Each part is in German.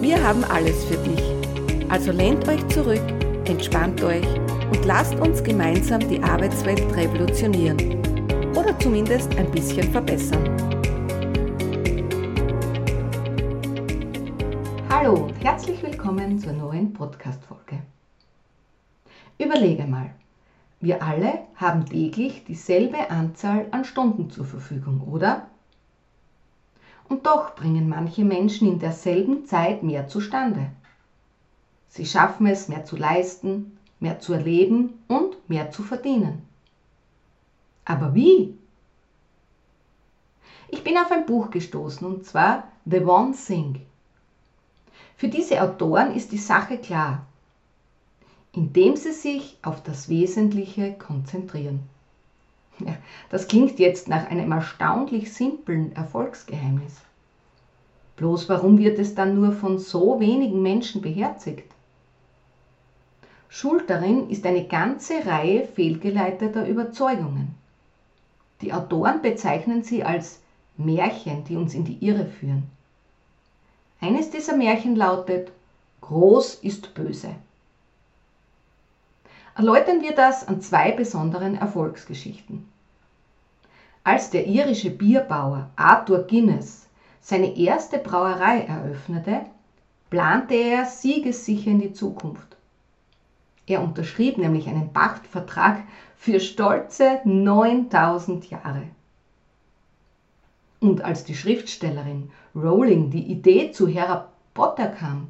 Wir haben alles für dich. Also lehnt euch zurück, entspannt euch und lasst uns gemeinsam die Arbeitswelt revolutionieren. Oder zumindest ein bisschen verbessern. Hallo und herzlich willkommen zur neuen Podcast-Folge. Überlege mal, wir alle haben täglich dieselbe Anzahl an Stunden zur Verfügung, oder? Und doch bringen manche Menschen in derselben Zeit mehr zustande. Sie schaffen es, mehr zu leisten, mehr zu erleben und mehr zu verdienen. Aber wie? Ich bin auf ein Buch gestoßen, und zwar The One Thing. Für diese Autoren ist die Sache klar, indem sie sich auf das Wesentliche konzentrieren. Ja, das klingt jetzt nach einem erstaunlich simplen Erfolgsgeheimnis. Bloß warum wird es dann nur von so wenigen Menschen beherzigt? Schuld darin ist eine ganze Reihe fehlgeleiteter Überzeugungen. Die Autoren bezeichnen sie als Märchen, die uns in die Irre führen. Eines dieser Märchen lautet, Groß ist böse. Erläutern wir das an zwei besonderen Erfolgsgeschichten. Als der irische Bierbauer Arthur Guinness seine erste Brauerei eröffnete, plante er siegessicher in die Zukunft. Er unterschrieb nämlich einen Pachtvertrag für stolze 9000 Jahre. Und als die Schriftstellerin Rowling die Idee zu Harry Potter kam,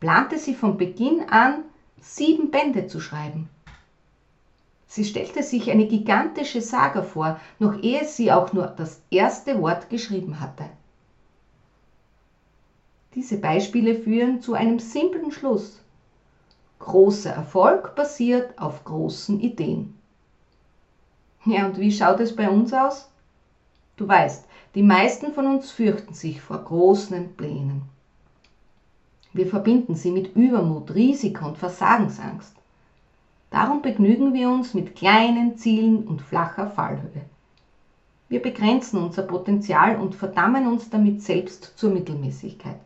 plante sie von Beginn an, sieben Bände zu schreiben. Sie stellte sich eine gigantische Saga vor, noch ehe sie auch nur das erste Wort geschrieben hatte. Diese Beispiele führen zu einem simplen Schluss. Großer Erfolg basiert auf großen Ideen. Ja, und wie schaut es bei uns aus? Du weißt, die meisten von uns fürchten sich vor großen Plänen. Wir verbinden sie mit Übermut, Risiko und Versagensangst. Darum begnügen wir uns mit kleinen Zielen und flacher Fallhöhe. Wir begrenzen unser Potenzial und verdammen uns damit selbst zur Mittelmäßigkeit.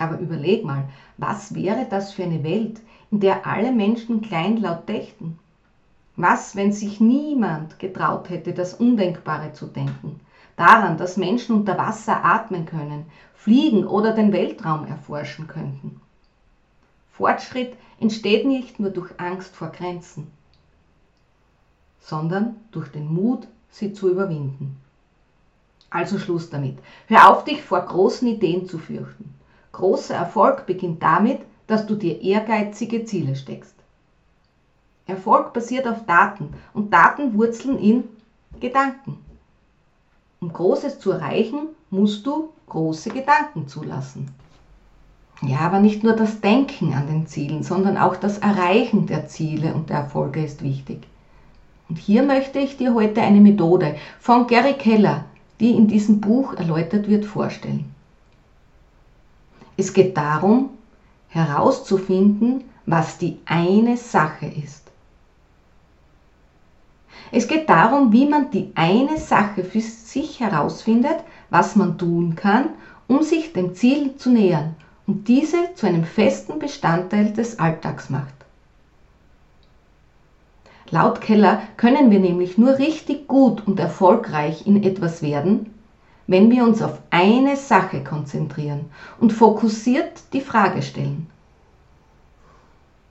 Aber überleg mal, was wäre das für eine Welt, in der alle Menschen kleinlaut dächten? Was, wenn sich niemand getraut hätte, das Undenkbare zu denken? Daran, dass Menschen unter Wasser atmen können, fliegen oder den Weltraum erforschen könnten. Fortschritt entsteht nicht nur durch Angst vor Grenzen, sondern durch den Mut, sie zu überwinden. Also Schluss damit. Hör auf, dich vor großen Ideen zu fürchten. Großer Erfolg beginnt damit, dass du dir ehrgeizige Ziele steckst. Erfolg basiert auf Daten und Daten wurzeln in Gedanken. Um Großes zu erreichen, musst du große Gedanken zulassen. Ja, aber nicht nur das Denken an den Zielen, sondern auch das Erreichen der Ziele und der Erfolge ist wichtig. Und hier möchte ich dir heute eine Methode von Gary Keller, die in diesem Buch erläutert wird, vorstellen. Es geht darum, herauszufinden, was die eine Sache ist. Es geht darum, wie man die eine Sache für sich herausfindet, was man tun kann, um sich dem Ziel zu nähern und diese zu einem festen Bestandteil des Alltags macht. Laut Keller können wir nämlich nur richtig gut und erfolgreich in etwas werden, wenn wir uns auf eine Sache konzentrieren und fokussiert die Frage stellen.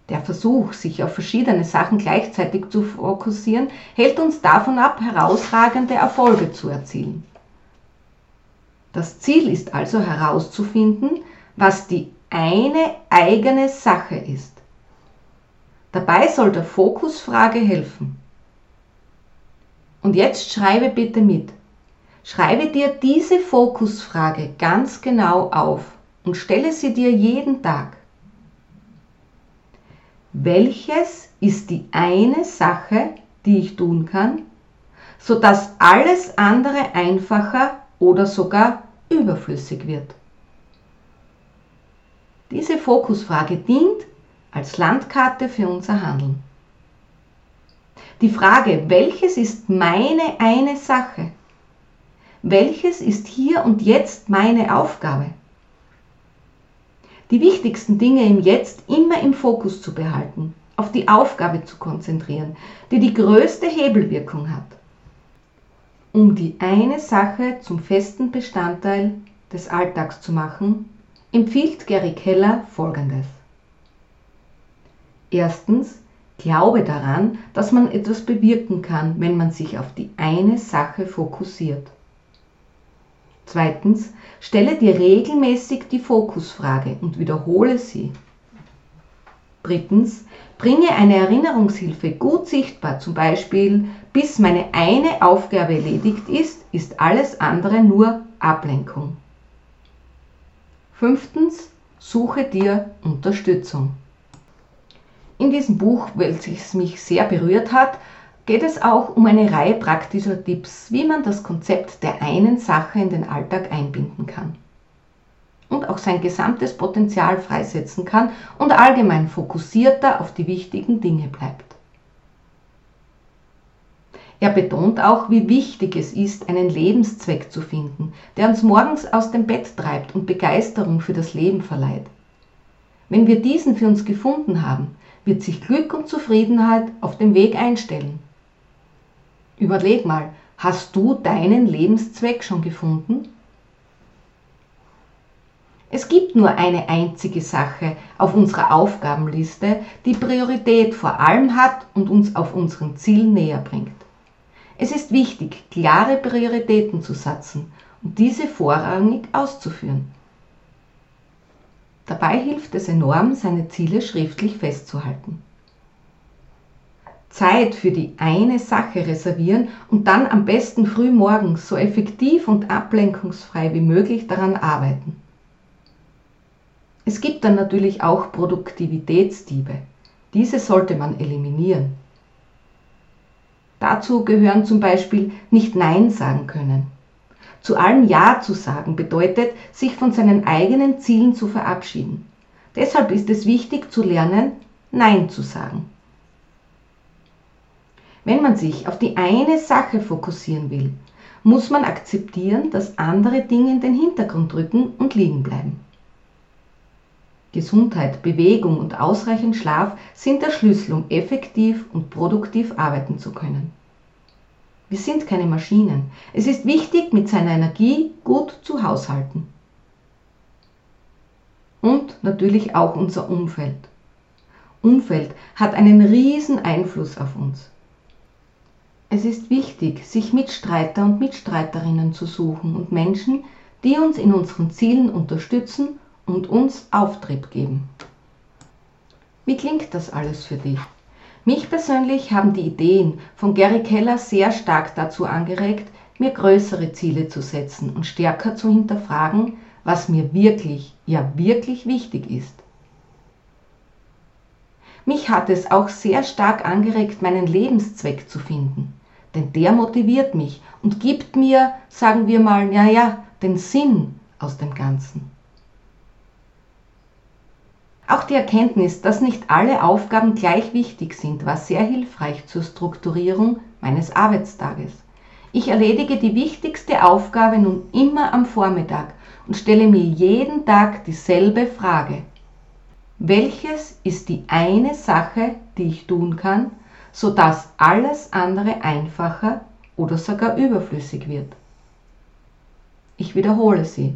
Der Versuch, sich auf verschiedene Sachen gleichzeitig zu fokussieren, hält uns davon ab, herausragende Erfolge zu erzielen. Das Ziel ist also herauszufinden, was die eine eigene Sache ist. Dabei soll der Fokusfrage helfen. Und jetzt schreibe bitte mit. Schreibe dir diese Fokusfrage ganz genau auf und stelle sie dir jeden Tag. Welches ist die eine Sache, die ich tun kann, sodass alles andere einfacher oder sogar überflüssig wird? Diese Fokusfrage dient als Landkarte für unser Handeln. Die Frage, welches ist meine eine Sache? Welches ist hier und jetzt meine Aufgabe? Die wichtigsten Dinge im Jetzt immer im Fokus zu behalten, auf die Aufgabe zu konzentrieren, die die größte Hebelwirkung hat. Um die eine Sache zum festen Bestandteil des Alltags zu machen, empfiehlt Gary Keller Folgendes. Erstens, glaube daran, dass man etwas bewirken kann, wenn man sich auf die eine Sache fokussiert. Zweitens, stelle dir regelmäßig die Fokusfrage und wiederhole sie. Drittens, bringe eine Erinnerungshilfe gut sichtbar, zum Beispiel, bis meine eine Aufgabe erledigt ist, ist alles andere nur Ablenkung. Fünftens, suche dir Unterstützung. In diesem Buch, welches mich sehr berührt hat, geht es auch um eine Reihe praktischer Tipps, wie man das Konzept der einen Sache in den Alltag einbinden kann und auch sein gesamtes Potenzial freisetzen kann und allgemein fokussierter auf die wichtigen Dinge bleibt. Er betont auch, wie wichtig es ist, einen Lebenszweck zu finden, der uns morgens aus dem Bett treibt und Begeisterung für das Leben verleiht. Wenn wir diesen für uns gefunden haben, wird sich Glück und Zufriedenheit auf dem Weg einstellen. Überleg mal, hast du deinen Lebenszweck schon gefunden? Es gibt nur eine einzige Sache auf unserer Aufgabenliste, die Priorität vor allem hat und uns auf unseren Ziel näher bringt. Es ist wichtig, klare Prioritäten zu setzen und diese vorrangig auszuführen. Dabei hilft es enorm, seine Ziele schriftlich festzuhalten. Zeit für die eine Sache reservieren und dann am besten früh morgens so effektiv und ablenkungsfrei wie möglich daran arbeiten. Es gibt dann natürlich auch Produktivitätsdiebe. Diese sollte man eliminieren. Dazu gehören zum Beispiel nicht Nein sagen können. Zu allem Ja zu sagen bedeutet, sich von seinen eigenen Zielen zu verabschieden. Deshalb ist es wichtig zu lernen, Nein zu sagen. Wenn man sich auf die eine Sache fokussieren will, muss man akzeptieren, dass andere Dinge in den Hintergrund rücken und liegen bleiben. Gesundheit, Bewegung und ausreichend Schlaf sind der Schlüssel, um effektiv und produktiv arbeiten zu können. Wir sind keine Maschinen. Es ist wichtig, mit seiner Energie gut zu haushalten. Und natürlich auch unser Umfeld. Umfeld hat einen riesen Einfluss auf uns. Es ist wichtig, sich Mitstreiter und Mitstreiterinnen zu suchen und Menschen, die uns in unseren Zielen unterstützen und uns Auftrieb geben. Wie klingt das alles für dich? Mich persönlich haben die Ideen von Gary Keller sehr stark dazu angeregt, mir größere Ziele zu setzen und stärker zu hinterfragen, was mir wirklich, ja wirklich wichtig ist. Mich hat es auch sehr stark angeregt, meinen Lebenszweck zu finden denn der motiviert mich und gibt mir, sagen wir mal, ja, ja, den Sinn aus dem Ganzen. Auch die Erkenntnis, dass nicht alle Aufgaben gleich wichtig sind, war sehr hilfreich zur Strukturierung meines Arbeitstages. Ich erledige die wichtigste Aufgabe nun immer am Vormittag und stelle mir jeden Tag dieselbe Frage. Welches ist die eine Sache, die ich tun kann, sodass alles andere einfacher oder sogar überflüssig wird. Ich wiederhole sie.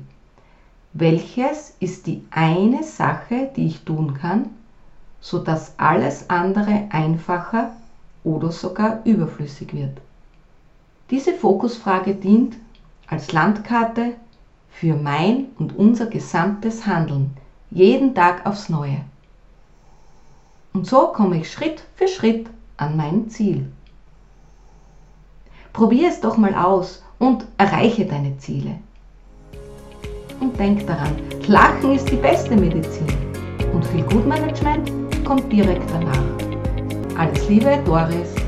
Welches ist die eine Sache, die ich tun kann, sodass alles andere einfacher oder sogar überflüssig wird? Diese Fokusfrage dient als Landkarte für mein und unser gesamtes Handeln, jeden Tag aufs Neue. Und so komme ich Schritt für Schritt an mein Ziel. Probier es doch mal aus und erreiche deine Ziele. Und denk daran, Lachen ist die beste Medizin. Und viel Gutmanagement kommt direkt danach. Alles Liebe, Doris.